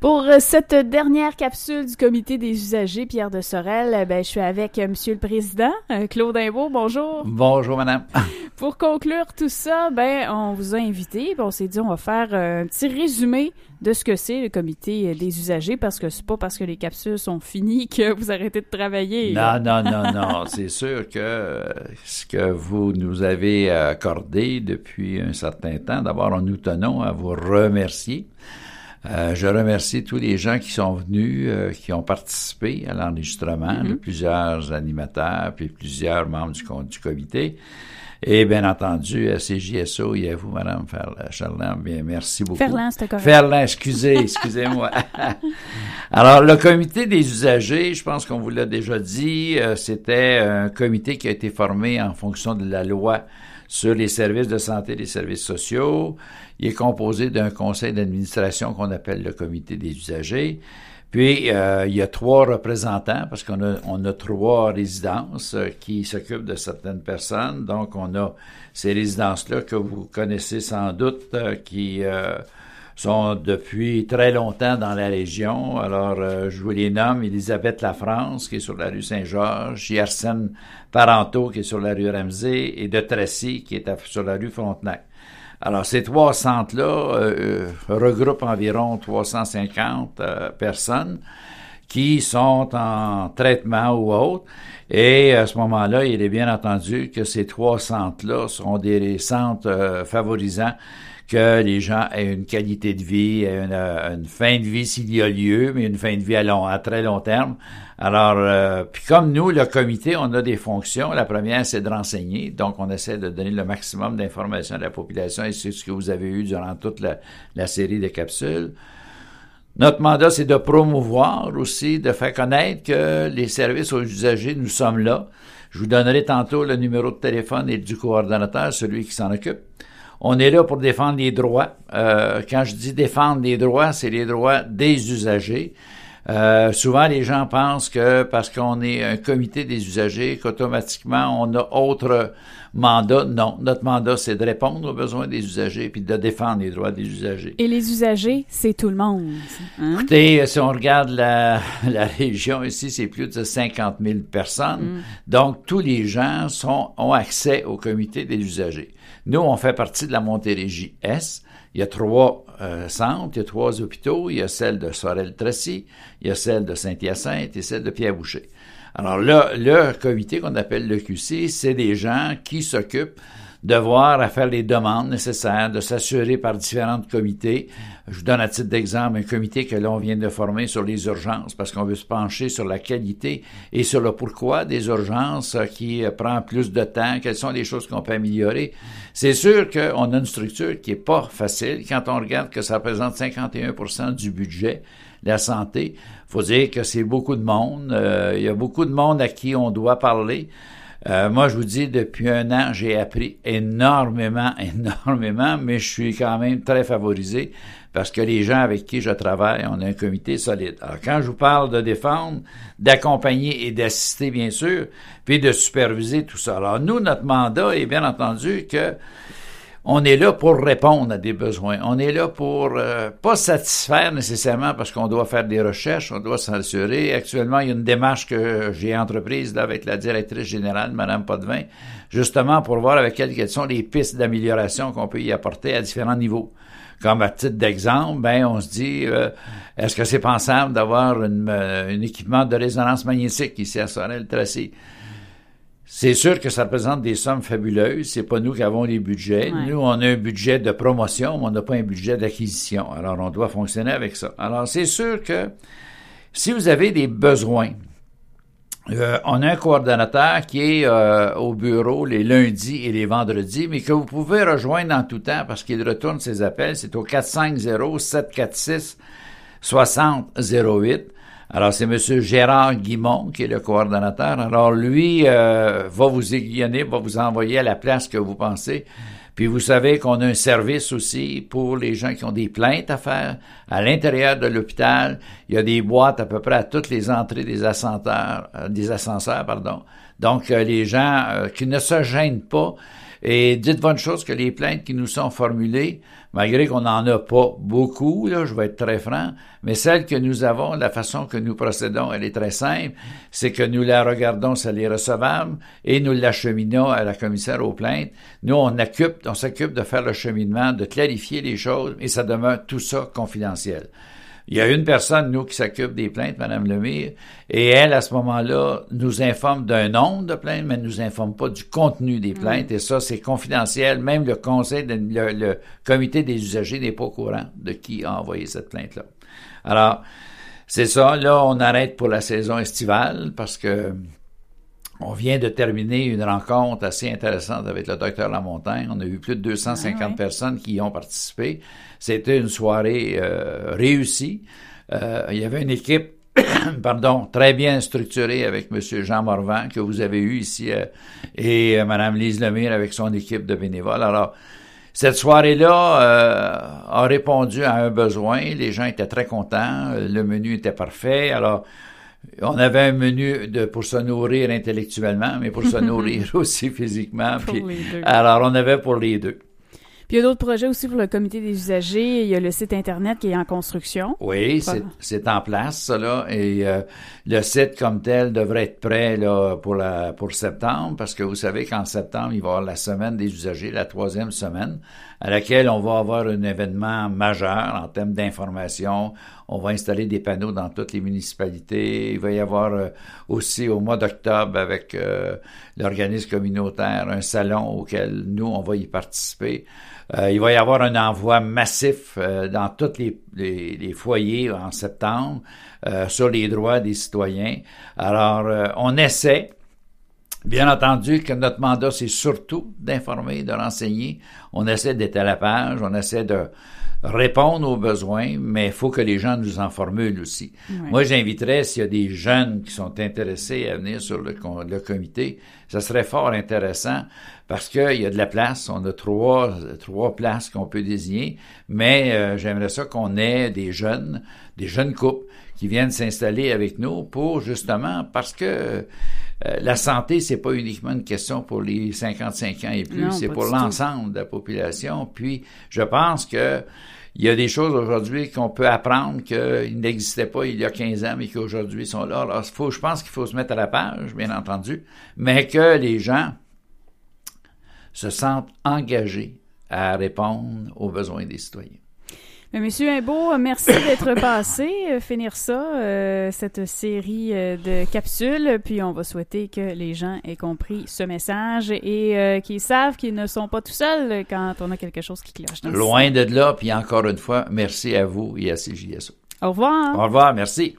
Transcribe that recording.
Pour euh, cette dernière capsule du comité des usagers, Pierre de Sorel, euh, ben, je suis avec euh, Monsieur le Président, Claude Imbeau. Bonjour. Bonjour, Madame. Pour conclure tout ça, ben, on vous a invité, on s'est dit on va faire un petit résumé de ce que c'est le comité des usagers, parce que c'est pas parce que les capsules sont finies que vous arrêtez de travailler. Non, non, non, non. c'est sûr que ce que vous nous avez accordé depuis un certain temps, d'abord, nous tenons à vous remercier. Euh, je remercie tous les gens qui sont venus, euh, qui ont participé à l'enregistrement, de mm-hmm. plusieurs animateurs, puis plusieurs membres du, du comité. Et bien entendu, à CJSO et à vous, Madame Charland, bien, merci beaucoup. Ferland, c'était correct. Ferland, excusez, excusez-moi. Alors, le comité des usagers, je pense qu'on vous l'a déjà dit, euh, c'était un comité qui a été formé en fonction de la loi sur les services de santé et les services sociaux. Il est composé d'un conseil d'administration qu'on appelle le comité des usagers. Puis, euh, il y a trois représentants, parce qu'on a, on a trois résidences euh, qui s'occupent de certaines personnes. Donc, on a ces résidences-là que vous connaissez sans doute, euh, qui sont depuis très longtemps dans la région. Alors, je vous les nomme. Elisabeth La France, qui est sur la rue Saint-Georges, Yersen Parenteau, qui est sur la rue Ramsey, et de Tracy, qui est sur la rue Frontenac. Alors, ces trois centres-là euh, regroupent environ 350 euh, personnes qui sont en traitement ou autre. Et à ce moment-là, il est bien entendu que ces trois centres-là sont des centres euh, favorisant que les gens aient une qualité de vie, une, une fin de vie s'il y a lieu, mais une fin de vie à, long, à très long terme. Alors, euh, puis comme nous, le comité, on a des fonctions. La première, c'est de renseigner. Donc, on essaie de donner le maximum d'informations à la population et c'est ce que vous avez eu durant toute la, la série de capsules. Notre mandat, c'est de promouvoir aussi, de faire connaître que les services aux usagers, nous sommes là. Je vous donnerai tantôt le numéro de téléphone et du coordonnateur, celui qui s'en occupe. On est là pour défendre les droits. Euh, quand je dis défendre les droits, c'est les droits des usagers. Euh, souvent, les gens pensent que parce qu'on est un comité des usagers, qu'automatiquement, on a autre mandat. Non, notre mandat, c'est de répondre aux besoins des usagers puis de défendre les droits des usagers. Et les usagers, c'est tout le monde. Hein? Écoutez, si on regarde la, la région ici, c'est plus de 50 000 personnes. Mm. Donc, tous les gens sont, ont accès au comité des usagers. Nous, on fait partie de la Montérégie S. Il y a trois euh, centres, il y a trois hôpitaux. Il y a celle de Sorel-Tracy, il y a celle de Saint-Hyacinthe et celle de Pierre-Boucher. Alors là, le comité qu'on appelle le QC, c'est des gens qui s'occupent devoir à faire les demandes nécessaires, de s'assurer par différents comités. Je vous donne à titre d'exemple un comité que l'on vient de former sur les urgences parce qu'on veut se pencher sur la qualité et sur le pourquoi des urgences qui prend plus de temps, quelles sont les choses qu'on peut améliorer. C'est sûr qu'on a une structure qui est pas facile quand on regarde que ça représente 51% du budget la santé. faut dire que c'est beaucoup de monde. Euh, il y a beaucoup de monde à qui on doit parler. Euh, moi, je vous dis, depuis un an, j'ai appris énormément, énormément, mais je suis quand même très favorisé parce que les gens avec qui je travaille, on a un comité solide. Alors, quand je vous parle de défendre, d'accompagner et d'assister, bien sûr, puis de superviser tout ça. Alors, nous, notre mandat est bien entendu que on est là pour répondre à des besoins. On est là pour euh, pas satisfaire nécessairement parce qu'on doit faire des recherches, on doit s'assurer. Actuellement, il y a une démarche que j'ai entreprise là, avec la directrice générale, Madame Potvin, justement pour voir avec elle quelles sont les pistes d'amélioration qu'on peut y apporter à différents niveaux. Comme à titre d'exemple, ben on se dit, euh, est-ce que c'est pensable d'avoir euh, un équipement de résonance magnétique ici à Sorel-Tracy? C'est sûr que ça représente des sommes fabuleuses. C'est pas nous qui avons les budgets. Nous, on a un budget de promotion, mais on n'a pas un budget d'acquisition. Alors, on doit fonctionner avec ça. Alors, c'est sûr que si vous avez des besoins, euh, on a un coordonnateur qui est euh, au bureau les lundis et les vendredis, mais que vous pouvez rejoindre en tout temps parce qu'il retourne ses appels. C'est au 450-746-6008. Alors, c'est M. Gérard Guimont qui est le coordonnateur. Alors, lui euh, va vous aiguillonner, va vous envoyer à la place que vous pensez. Puis vous savez qu'on a un service aussi pour les gens qui ont des plaintes à faire à l'intérieur de l'hôpital. Il y a des boîtes à peu près à toutes les entrées des ascenseurs, euh. Donc euh, les gens qui ne se gênent pas Et dites-vous une chose que les plaintes qui nous sont formulées, malgré qu'on n'en a pas beaucoup, là, je vais être très franc, mais celles que nous avons, la façon que nous procédons, elle est très simple, c'est que nous la regardons si elle est et nous l'acheminons à la commissaire aux plaintes. Nous, on occupe, on s'occupe de faire le cheminement, de clarifier les choses et ça demeure tout ça confidentiel. Il y a une personne, nous, qui s'occupe des plaintes, Mme Lemire, et elle, à ce moment-là, nous informe d'un nombre de plaintes, mais ne nous informe pas du contenu des mm. plaintes, et ça, c'est confidentiel. Même le conseil, le, comité des usagers n'est pas au courant de qui a envoyé cette plainte-là. Alors, c'est ça. Là, on arrête pour la saison estivale parce que on vient de terminer une rencontre assez intéressante avec le docteur Lamontagne. On a eu plus de 250 ah personnes qui y ont participé. C'était une soirée euh, réussie. Euh, il y avait une équipe, pardon, très bien structurée avec M. Jean Morvan que vous avez eu ici euh, et euh, Mme Lise Lemire avec son équipe de bénévoles. Alors, cette soirée-là a répondu à un besoin. Les gens étaient très contents. Le menu était parfait. Alors, on avait un menu de, pour se nourrir intellectuellement, mais pour se nourrir aussi physiquement. alors, on avait pour les deux. Puis il y a d'autres projets aussi pour le comité des usagers. Il y a le site Internet qui est en construction. Oui, c'est en place, ça, là. Et euh, le site comme tel devrait être prêt là, pour, la, pour septembre, parce que vous savez qu'en septembre, il va y avoir la semaine des usagers, la troisième semaine, à laquelle on va avoir un événement majeur en termes d'information. On va installer des panneaux dans toutes les municipalités. Il va y avoir euh, aussi au mois d'octobre avec euh, l'organisme communautaire un salon auquel nous, on va y participer. Euh, il va y avoir un envoi massif dans tous les, foyers en septembre sur les droits des citoyens. Alors, on essaie, bien entendu, que notre mandat, c'est surtout d'informer, de renseigner. On essaie d'être à la page, on essaie de répondre aux besoins, mais il faut que les gens nous en formulent aussi. Moi, j'inviterais, s'il y a des jeunes qui sont intéressés à venir sur le, le comité, ça serait fort intéressant parce qu'il y a de la place. On a trois, trois places qu'on peut désigner, mais euh, j'aimerais ça qu'on ait des jeunes, des jeunes couples qui viennent s'installer avec nous pour justement parce que euh, la santé, c'est pas uniquement une question pour les 55 ans et plus, c'est pour l'ensemble de la population. Puis, je pense que il y a des choses aujourd'hui qu'on peut apprendre qu'ils n'existaient pas il y a 15 ans, mais qui aujourd'hui sont là. Alors, faut, je pense qu'il faut se mettre à la page, bien entendu, mais que les gens se sentent engagés à répondre aux besoins des citoyens. Monsieur Imbeau, merci d'être passé, euh, finir ça, euh, cette série euh, de capsules, puis on va souhaiter que les gens aient compris ce message et qu'ils savent qu'ils ne sont pas tout seuls quand on a quelque chose qui cloche. Loin de là, puis encore une fois, merci à vous et à CJSO. Au revoir. Au revoir, merci.